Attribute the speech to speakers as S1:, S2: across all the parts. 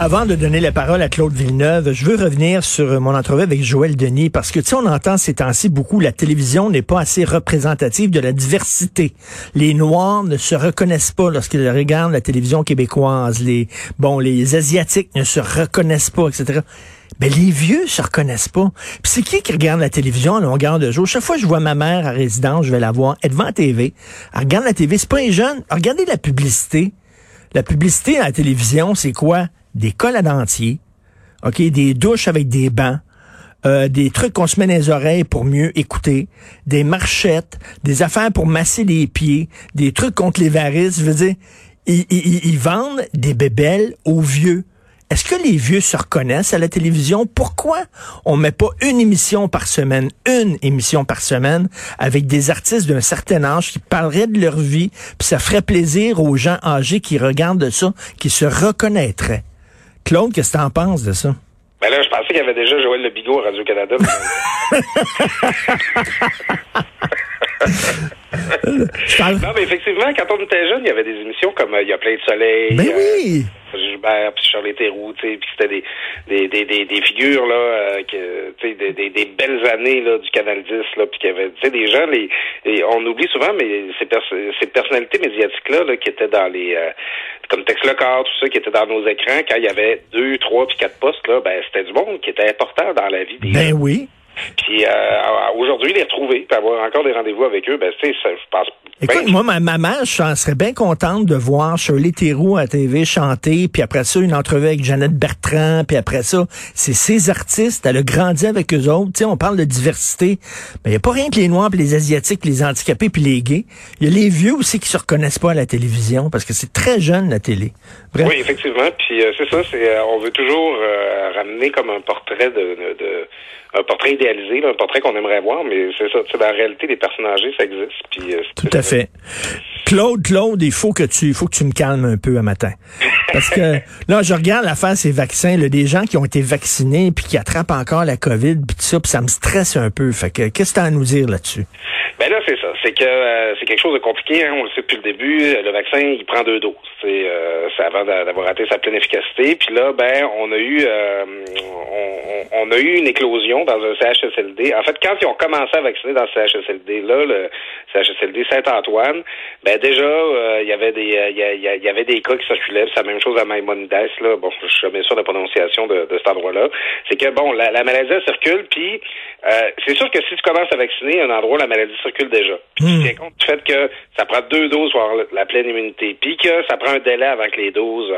S1: Avant de donner la parole à Claude Villeneuve, je veux revenir sur mon entrevue avec Joël Denis parce que tu sais, on entend ces temps-ci beaucoup la télévision n'est pas assez représentative de la diversité. Les Noirs ne se reconnaissent pas lorsqu'ils regardent la télévision québécoise. Les bon, les Asiatiques ne se reconnaissent pas, etc. Ben, les vieux se reconnaissent pas. Puis c'est qui qui regarde la télévision à longueur de jour? Chaque fois que je vois ma mère à résidence, je vais la voir. Elle devant la TV. Elle regarde la TV. C'est pas un jeune. Regardez la publicité. La publicité à la télévision, c'est quoi? Des cols à dentier. OK? Des douches avec des bancs. Euh, des trucs qu'on se met dans les oreilles pour mieux écouter, des marchettes, des affaires pour masser les pieds, des trucs contre les varices. Je veux dire, ils vendent des bébelles aux vieux. Est-ce que les vieux se reconnaissent à la télévision? Pourquoi on met pas une émission par semaine, une émission par semaine, avec des artistes d'un certain âge qui parleraient de leur vie, puis ça ferait plaisir aux gens âgés qui regardent ça, qui se reconnaîtraient? Claude, qu'est-ce que t'en penses de ça?
S2: Ben là, je pensais qu'il y avait déjà Joël Le Bigot à Radio-Canada. Non, mais effectivement, quand on était jeune, il y avait des émissions comme euh, Il y a plein de soleil.
S1: Ben
S2: euh,
S1: oui!
S2: Gilbert, puis tu sais, puis c'était des, des, des, des, des figures, là, euh, que, tu sais, des, des, des belles années, là, du Canal 10, là, puis qu'il y avait, tu sais, des gens, les, les- on oublie souvent, mais ces, pers- ces personnalités médiatiques-là, là, qui étaient dans les, euh, comme Tex Locard, tout ça, qui étaient dans nos écrans, quand il y avait deux, trois, puis quatre postes, là, ben, c'était du monde qui était important dans la vie des
S1: Ben
S2: gens.
S1: oui.
S2: Puis, euh, aujourd'hui, les retrouver, puis avoir encore des rendez-vous avec eux, ben, tu sais, ça, je pense,
S1: Écoute,
S2: ben,
S1: moi, ma, ma mère, je serais bien contente de voir Shirley Theroux à TV chanter, puis après ça, une entrevue avec Jeannette Bertrand, puis après ça, c'est ces artistes, elle a grandi avec eux autres. Tu sais, on parle de diversité, mais il n'y a pas rien que les Noirs, puis les Asiatiques, puis les handicapés, puis les gays. Il y a les vieux aussi qui se reconnaissent pas à la télévision, parce que c'est très jeune, la télé. Bref.
S2: Oui, effectivement. Puis euh, c'est ça, c'est euh, on veut toujours euh, ramener comme un portrait de, de, de- un portrait idéalisé, là, un portrait qu'on aimerait voir, mais c'est ça. Tu sais, dans la réalité, les personnes âgées, ça existe. Puis euh,
S1: Tout à fait. Claude, Claude, il faut que tu, faut que tu me calmes un peu un matin. Parce que là, je regarde l'affaire ces vaccins, là, des gens qui ont été vaccinés puis qui attrapent encore la COVID puis tout ça, puis ça me stresse un peu. Fait que qu'est-ce que tu as à nous dire là-dessus?
S2: Ben là, c'est ça. C'est que euh, c'est quelque chose de compliqué. Hein, on le sait depuis le début. Le vaccin, il prend deux doses. C'est euh, avant d'a- d'avoir atteint sa pleine efficacité. Puis là, ben, on a eu euh, on, a eu une éclosion dans un CHSLD. En fait, quand ils ont commencé à vacciner dans ce CHSLD là, le CHSLD Saint-Antoine, ben déjà, euh, il y avait des euh, il y, a- il avait des cas qui circulaient. C'est la même chose à Maimonides. Là, bon, je suis jamais sûr de la prononciation de, de cet endroit-là. C'est que bon, la, la maladie elle circule. Puis euh, c'est sûr que si tu commences à vacciner un endroit où la maladie circule déjà, puis tu tiens compte du fait que ça prend deux doses pour avoir la pleine immunité, puis que ça prend un délai avant que les doses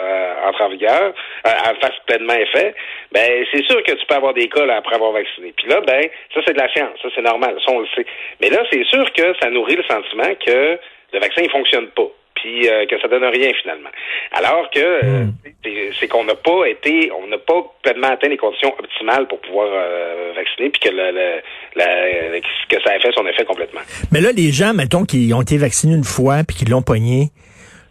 S2: entrent en vigueur, euh, fassent pleinement effet, ben c'est sûr que tu peux avoir des cas là, après avoir vacciné. Puis là, ben ça c'est de la science, ça c'est normal, ça on le sait. Mais là, c'est sûr que ça nourrit le sentiment que le vaccin il fonctionne pas puis euh, que ça donne rien finalement. Alors que euh, c'est- c'est qu'on n'a pas été, on n'a pas pleinement atteint les conditions optimales pour pouvoir euh, vacciner, puis que le, le- la- que ça a fait son effet complètement.
S1: Mais là, les gens, mettons, qui ont été vaccinés une fois puis qui l'ont pogné,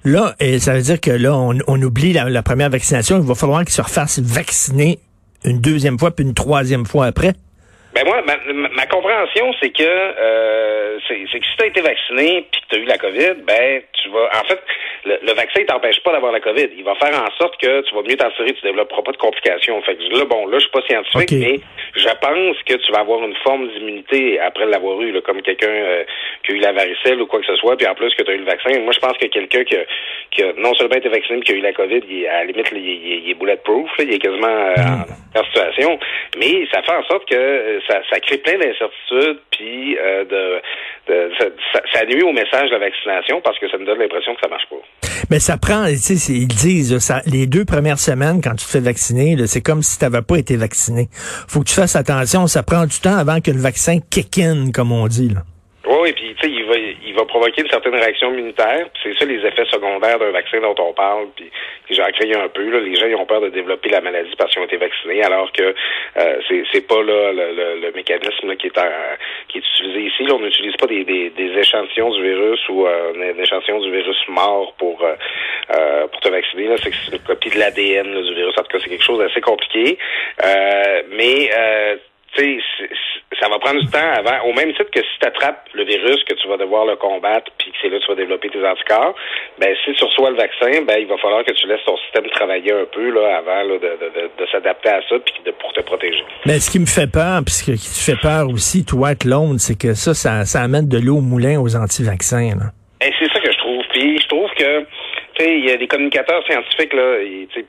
S1: là, ça veut dire que là, on, on oublie la, la première vaccination. Il va falloir qu'ils se refassent vacciner une deuxième fois puis une troisième fois après.
S2: Ben moi, ma, ma- ma compréhension, c'est que euh, c'est que si tu as été vacciné puis que tu as eu la COVID, ben tu vas. En fait, le, le vaccin ne t'empêche pas d'avoir la COVID. Il va faire en sorte que tu vas mieux t'en tirer, tu développeras pas de complications. Fait que là, bon, là, je suis pas scientifique, mais je pense que tu vas avoir une forme d'immunité après l'avoir eu, là, comme quelqu'un euh, qui a eu la varicelle ou quoi que ce soit, puis en plus que tu as eu le vaccin. Moi, je pense que quelqu'un qui, a- qui a non seulement été vacciné, mais qui a eu la COVID, il à la limite, là, il, est- il est- il est bulletproof, là, il est quasiment euh, en, en situation. Mais ça fait en sorte que euh, ça, ça crée plein d'incertitudes, puis euh, de, de ça, nuit au message de la vaccination parce que ça me donne l'impression que ça marche pas.
S1: Mais ça prend, tu sais, c'est- ils disent, ça, les deux premières semaines, quand tu te fais vacciner, c'est comme si tu n'avais pas été vacciné. faut que tu fasses attention, ça prend du temps avant que le vaccin kick in, comme on dit. Là.
S2: Oui, puis tu sais, il va, va provoquer une certaine réaction immunitaire. C'est ça les effets secondaires d'un vaccin dont on parle. Puis j'en crains un peu. Les gens ils ont peur de développer la maladie parce qu'ils ont été vaccinés, alors que euh, c'est pas là le, mécanisme qui est utilisé ici. On n'utilise pas des, échantillons du virus ou euh, un échantillon du virus mort pour euh, euh, pour te vacciner. C'est une copie de l'ADN du virus. En tout cas, c'est quelque chose d'assez compliqué. Mais tu sais, ça va prendre du temps avant, au même titre que si tu attrapes le virus, que tu vas devoir le combattre, puis que c'est là que tu vas développer tes anticorps, ben si tu reçois le vaccin, ben il va falloir que tu laisses ton système travailler un peu là, avant là, de, de, de, s'adapter à ça, puis de, pour te protéger.
S1: Mais ce qui me fait peur, puis ce qui te fait peur aussi, toi, Londres, c'est que ça, ça, ça amène de l'eau au moulin aux anti-vaccins.
S2: Et c'est ça que je trouve. Puis je trouve que il y a des communicateurs scientifiques, là,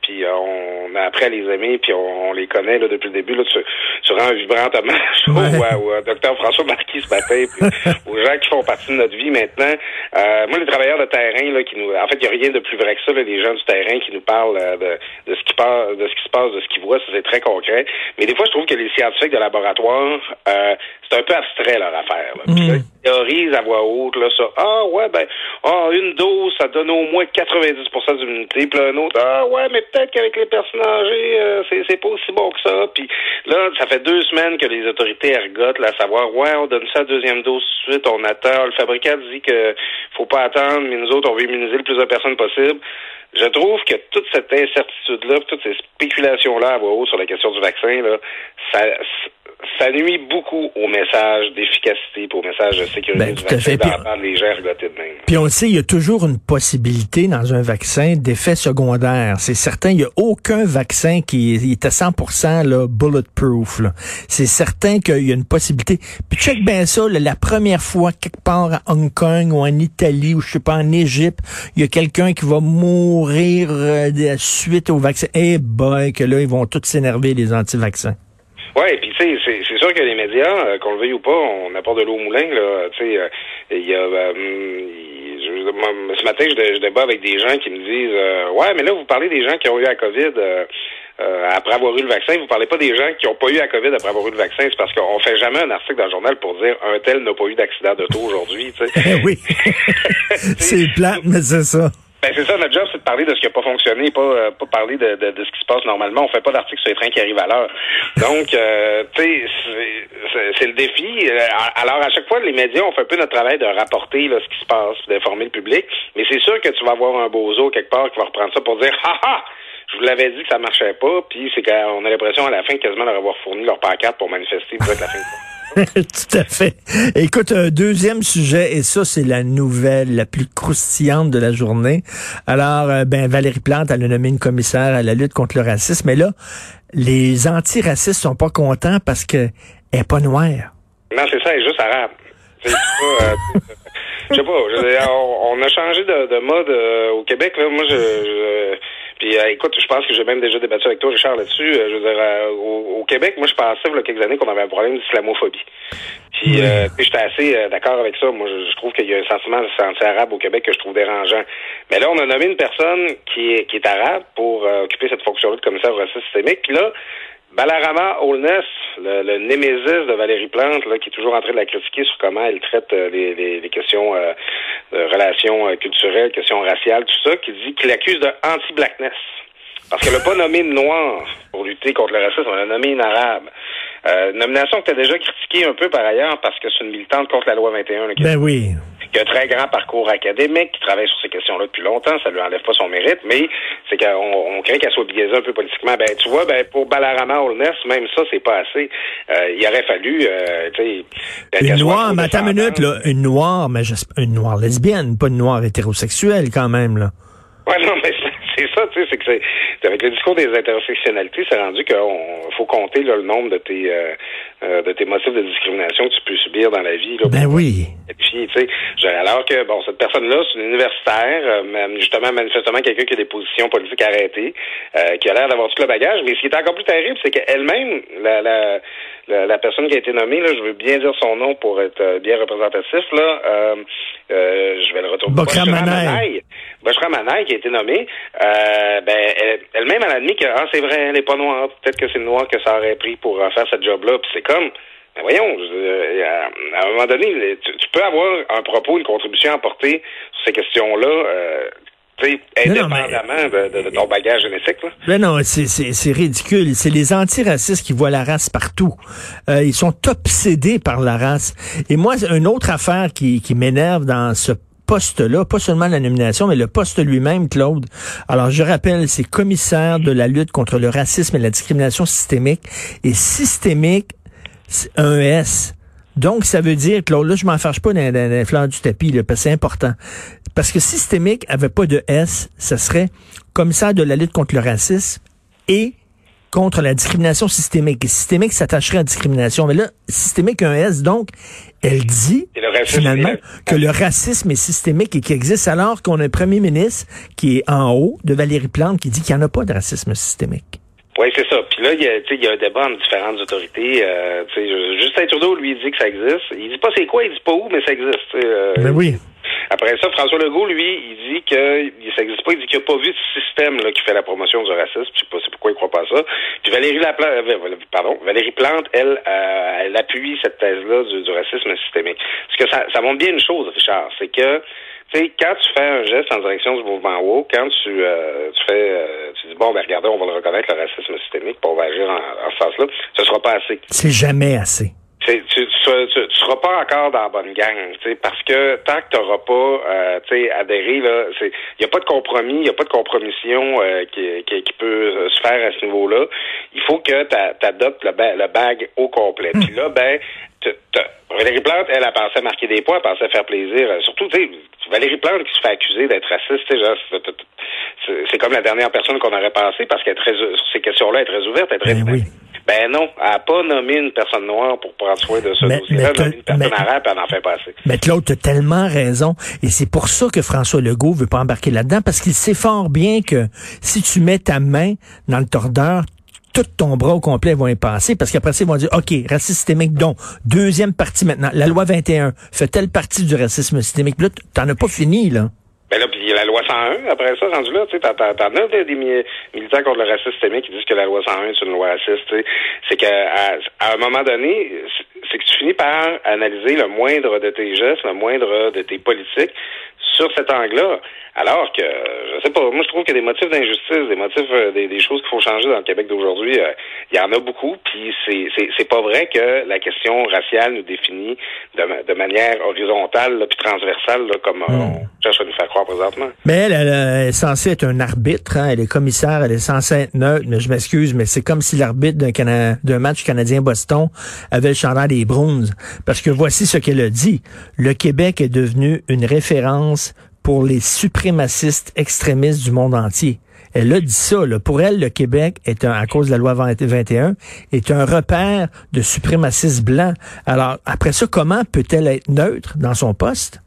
S2: puis euh, on a appris à les aimer, puis on, les connaît là, depuis le début. Là, tu, tu rends un vibrant hommage ouais. au, au, docteur François Marquis ce matin, puis aux gens qui font partie de notre vie maintenant. Euh, moi, les travailleurs de terrain, là, qui nous. En fait, il n'y a rien de plus vrai que ça, là, les gens du terrain qui nous parlent euh, de, de ce qui passe, de ce qui se passe, de ce qu'ils voient, ça c'est très concret. Mais des fois, je trouve que les scientifiques de laboratoire, euh, c'est un peu abstrait leur affaire. Là. Mm. ils théorisent à voix haute là, ça. Ah ouais, ben, ah, une dose, ça donne au moins 90 d'immunité. Puis un autre, ah ouais, mais peut-être qu'avec les personnes âgées, euh, c'est, pas aussi bon que ça. Puis là, ça fait deux semaines que les autorités ergotent, là, à savoir, ouais, on donne ça à deuxième dose tout de suite, on attend. Le fabricant dit que faut pas attendre, mais nous autres, on veut immuniser le plus de personnes possible. Je trouve que toute cette incertitude-là, toutes ces spéculations-là à voix haute sur la question du vaccin, là, ça, ça nuit beaucoup au message d'efficacité, au message de sécurité ben, du vaccin d'entendre les gens de même.
S1: Puis on le sait, il y a toujours une possibilité dans un vaccin d'effet secondaire. C'est certain, il n'y a aucun vaccin qui est à 100% là, bulletproof. C'est certain qu'il y a une possibilité. Puis check bien ça, la première fois, quelque part à Hong Kong ou en Italie ou je sais pas, en Égypte, il y a quelqu'un qui va mourir euh, suite au vaccin. Eh boy, que là, ils vont tous s'énerver, les anti-vaccins.
S2: Oui, puis tu sais, c'est sûr que les médias, euh, qu'on le veuille ou pas, on apporte de l'eau au moulin. Là, tu sais, euh, il y a, euh, ce matin, je, débat avec des gens qui me disent, ouais, mais là, vous parlez des gens qui ont eu la COVID. après avoir eu le vaccin, vous parlez pas des gens qui n'ont pas eu la COVID après avoir eu le vaccin, c'est parce qu'on fait jamais un article dans le journal pour dire un tel n'a pas eu d'accident de d'auto aujourd'hui.
S1: Oui, c'est plat, mais c'est ça.
S2: C'est ça, notre job, c'est de parler de ce qui n'a pas fonctionné, pas, euh, pas parler de, de, de, ce qui se passe normalement. On fait pas d'article sur les trains qui arrivent à l'heure. Donc, euh, tu sais, c'est le défi. Euh, alors, à chaque fois, les médias, on fait un peu notre travail de rapporter là, ce qui se passe, d'informer le public. Mais c'est sûr que tu vas avoir un bozo quelque part qui va reprendre ça pour dire « Ha ha! Je vous l'avais dit que ça marchait pas. » Puis c'est qu'on a l'impression à la fin quasiment d'avoir fourni leur pancarte pour manifester pour être la fin
S1: Tout à fait. Écoute, un deuxième sujet, et ça, c'est la nouvelle la plus croustillante de la journée. Alors, euh, ben, Valérie Plante, elle a nommé une commissaire à la lutte contre le racisme. Mais là, les antiracistes sont pas contents parce qu'elle est pas noire.
S2: Non, c'est ça, elle est juste arabe. C'est pas, euh, je sais pas, on, a changé de, mode euh, au Québec. Là. Moi, je puis euh, écoute, je pense que j'ai même déjà débattu avec toi, Richard, là-dessus. Euh, je veux dire, euh, au, Québec, moi, je pensais, il y a quelques années, qu'on avait un problème d'islamophobie. Puis, j'étais assez d'accord avec ça. Moi, je, trouve qu'il y a un sentiment anti-arabe au Québec que je trouve dérangeant. Mais là, on a nommé une personne qui est, qui est arabe pour occuper cette fonction-là de commissaire au racisme systémique. Puis là, Balarama Holness, le, le, de Valérie Plante, là, qui est toujours en train de la critiquer sur comment elle traite euh, les, les, questions euh, de relations euh, culturelles, questions raciales, tout ça, qui dit qu'il l'accuse de anti-blackness. Parce qu'elle n'a pas nommé une noire pour lutter contre le racisme, elle a nommé une arabe. Euh, nomination que tu as déjà critiquée un peu par ailleurs parce que c'est une militante contre la loi 21.
S1: ben oui
S2: qui a un très grand parcours académique, qui travaille sur ces questions-là depuis longtemps, ça lui enlève pas son mérite, mais c'est qu'on on craint qu'elle soit biaisée un peu politiquement. Ben, tu vois, ben, pour Balarama Holness, même ça, c'est pas assez. Euh, il aurait fallu, euh, tu
S1: sais... Une noire, mais attends une minute, là, une noire, mais une noire lesbienne, pas une noire hétérosexuelle, quand même, là.
S2: Ouais, non, mais c'est ça, tu sais, c'est que c'est avec le discours des intersectionnalités, c'est rendu qu'il faut compter là, le nombre de tes euh, euh, de tes motifs de discrimination que tu peux subir dans la vie. Là,
S1: ben oui.
S2: Et puis, tu sais, alors que bon, cette personne-là, c'est une universitaire, euh, justement, manifestement quelqu'un qui a des positions politiques arrêtées, qui a l'air d'avoir tout le bagage. Mais ce qui est encore plus terrible, c'est qu'elle-même, la, la la, personne qui a été nommée, là, je veux bien dire son nom pour être bien représentatif, là, euh, je vais le retrouver.
S1: Bokra Manaï,
S2: qui a été nommée, euh, ben, elle-même, elle, a admis que ah, c'est vrai, elle n'est pas noire. Peut-être que c'est le noir que ça aurait pris pour euh, faire ce job-là. Puis c'est comme, ben voyons, euh, à, un moment donné, tu, peux avoir un propos, une contribution à apporter sur ces questions-là. Euh, indépendamment de, ton bagage génétique. Là.
S1: Ben non, c'est ridicule. C'est les antiracistes qui voient la race partout. ils sont obsédés par la race. Et moi, une autre affaire qui, qui m'énerve dans ce poste-là, pas seulement la nomination, mais le poste lui-même, Claude. Alors, je rappelle, c'est commissaire de la lutte contre le racisme et la discrimination systémique. Et systémique, un S. Donc, ça veut dire que là, je m'en fâche pas dans, dans, du tapis, là, parce que c'est important. Parce que systémique avait pas de S, ça serait commissaire de la lutte contre le racisme et contre la discrimination systémique. Et systémique s'attacherait à la discrimination. Mais là, systémique, un S, donc, elle dit finalement que le racisme est systémique et qu'il existe alors qu'on a un premier ministre qui est en haut de Valérie Plante qui dit qu'il n'y en a pas de racisme systémique.
S2: Oui, c'est ça. Puis là, il y, a, il y a un débat entre différentes autorités. Euh, Justin Trudeau, lui, dit que ça existe. Il dit pas c'est quoi, il dit pas où, mais ça existe.
S1: Euh, mais oui.
S2: Après ça, François Legault, lui, il dit que ça n'existe pas. Il dit qu'il n'a pas vu de système là, qui fait la promotion du racisme. Je sais pas pourquoi il croit pas ça. Puis Valérie Laplante, euh, pardon, Valérie Plante, elle, euh, elle appuie cette thèse-là du, racisme systémique. Parce que ça, ça montre bien une chose, Richard, c'est que sais, quand tu fais un geste en direction du mouvement WO, quand tu, euh, tu fais, euh, tu dis bon, ben regardez, on va le reconnaître le racisme systémique, puis on va agir en, en ce sens-là, ce sera pas assez.
S1: C'est jamais assez.
S2: Tu, tu, tu, seras pas encore dans la bonne gang, parce que tant que tu n'auras pas euh, adhéré, là, il n'y a pas de compromis, il n'y a pas de compromission euh, qui, qui, qui, peut se faire à ce niveau-là. Il faut que tu adoptes le, ba le bag au complet. Puis là, ben, Valérie Plante, elle a pensé à marquer des points, elle pensé à faire plaisir. Euh, surtout, tu sais, Valérie Plante qui se fait accuser d'être raciste, c'est comme la dernière personne qu'on aurait pensé parce qu'elle est très, sur ces questions-là, elle est très ouverte, elle est très
S1: ben, oui.
S2: Ben non, elle n'a pas nommé une personne noire pour prendre soin de ce dossier-là, elle a une personne arabe, elle n'en fait pas assez.
S1: Mais Claude, tu as tellement raison. Et c'est pour ça que François Legault veut pas embarquer là-dedans, parce qu'il sait fort bien que si tu mets ta main dans le tordeur, tout ton bras au complet vont y passer parce qu'après ça, ils vont dire, OK, racisme systémique, donc, deuxième partie maintenant, la loi 21 fait telle partie du racisme systémique. Là, t'en as pas fini, là.
S2: Ben là, puis la loi 101, après ça, rendu là, tu sais, t'en as des, des, militants contre le racisme systémique qui disent que la loi 101 est une loi raciste. C'est qu'à à un moment donné, c'est que tu finis par analyser le moindre de tes gestes, le moindre de tes politiques sur cet angle-là. Alors que, je sais pas, moi je trouve qu'il y a des motifs d'injustice, des motifs, euh, des, choses qu'il faut changer dans le Québec d'aujourd'hui. Euh, il y en a beaucoup, puis c'est, c'est, pas vrai que la question raciale nous définit de, de manière horizontale puis transversale, comme euh, hmm. on cherche à nous faire croire présentement.
S1: Mais elle, elle, est censée être un arbitre, hein, elle est commissaire, elle est censée être neutre, mais je m'excuse, mais c'est comme si l'arbitre d'un, d'un match canadien-Boston avait le chandail des bronzes. Parce que voici ce qu'elle a dit. Le Québec est devenu une référence pour les suprémacistes extrémistes du monde entier. Elle a dit ça. Là. Pour elle, le Québec est un, à cause de la loi 21, est un repère de suprémacistes blancs. Alors, après ça, comment peut-elle être neutre dans son poste?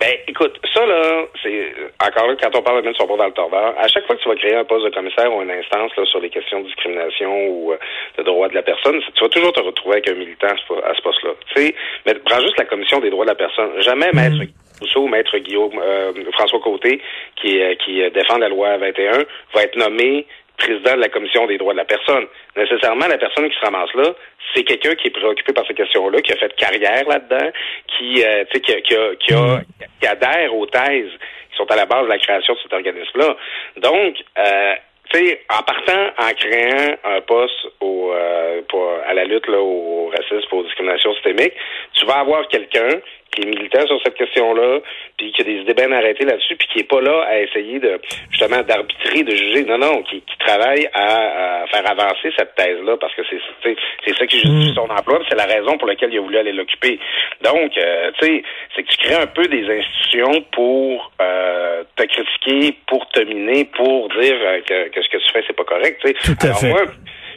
S2: Ben, écoute, ça, là, c'est encore là, quand on parle de mettre son dans le tordeur, à chaque fois que tu vas créer un poste de commissaire ou une instance là, sur les questions de discrimination ou euh, de droits de la personne, tu vas toujours te retrouver avec un militant à ce poste-là. Tu sais, mais prends juste la commission des droits de la personne. Jamais mm. maître Rousseau, maître Guillaume, euh, François Côté, qui, euh, qui défend la loi 21, va être nommé président de la commission des droits de la personne. Nécessairement, la personne qui se ramasse là, c'est quelqu'un qui est préoccupé par ces questions-là, qui a fait carrière là-dedans, qui, euh, qui, qui, a, qui, a, qui adhère aux thèses qui sont à la base de la création de cet organisme-là. Donc, euh, tu sais, en partant, en créant un poste au, euh, pour, à la lutte là, au racisme, aux discriminations systémiques, tu vas avoir quelqu'un qui est militant sur cette question-là, puis qui a des idées bien arrêtées là-dessus, puis qui est pas là à essayer de justement d'arbitrer, de juger. Non, non, qui, qui travaille à, à, faire avancer cette thèse-là, parce que c'est c'est ça qui justifie mm. son emploi, c'est la raison pour laquelle il a voulu aller l'occuper. Donc, euh, tu sais, c'est que tu crées un peu des institutions pour euh, te critiquer, pour te miner, pour dire euh, que, que ce que tu fais, c'est pas correct.
S1: Tout à fait.
S2: Moi,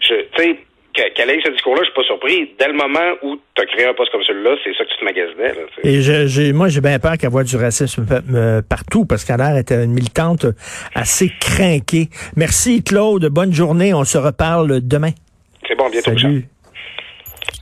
S2: je, tu sais, qu'elle ait ce discours-là, je suis pas surpris. Dès le moment où tu as créé un poste comme celui-là, c'est ça que tu te magasinais. Là,
S1: Et je, moi, j'ai bien peur qu'elle voit du racisme euh, partout, parce qu'elle a l'air était une militante assez craquée. Merci, Claude. Bonne journée. On se reparle demain.
S2: C'est bon, bientôt.
S1: Salut.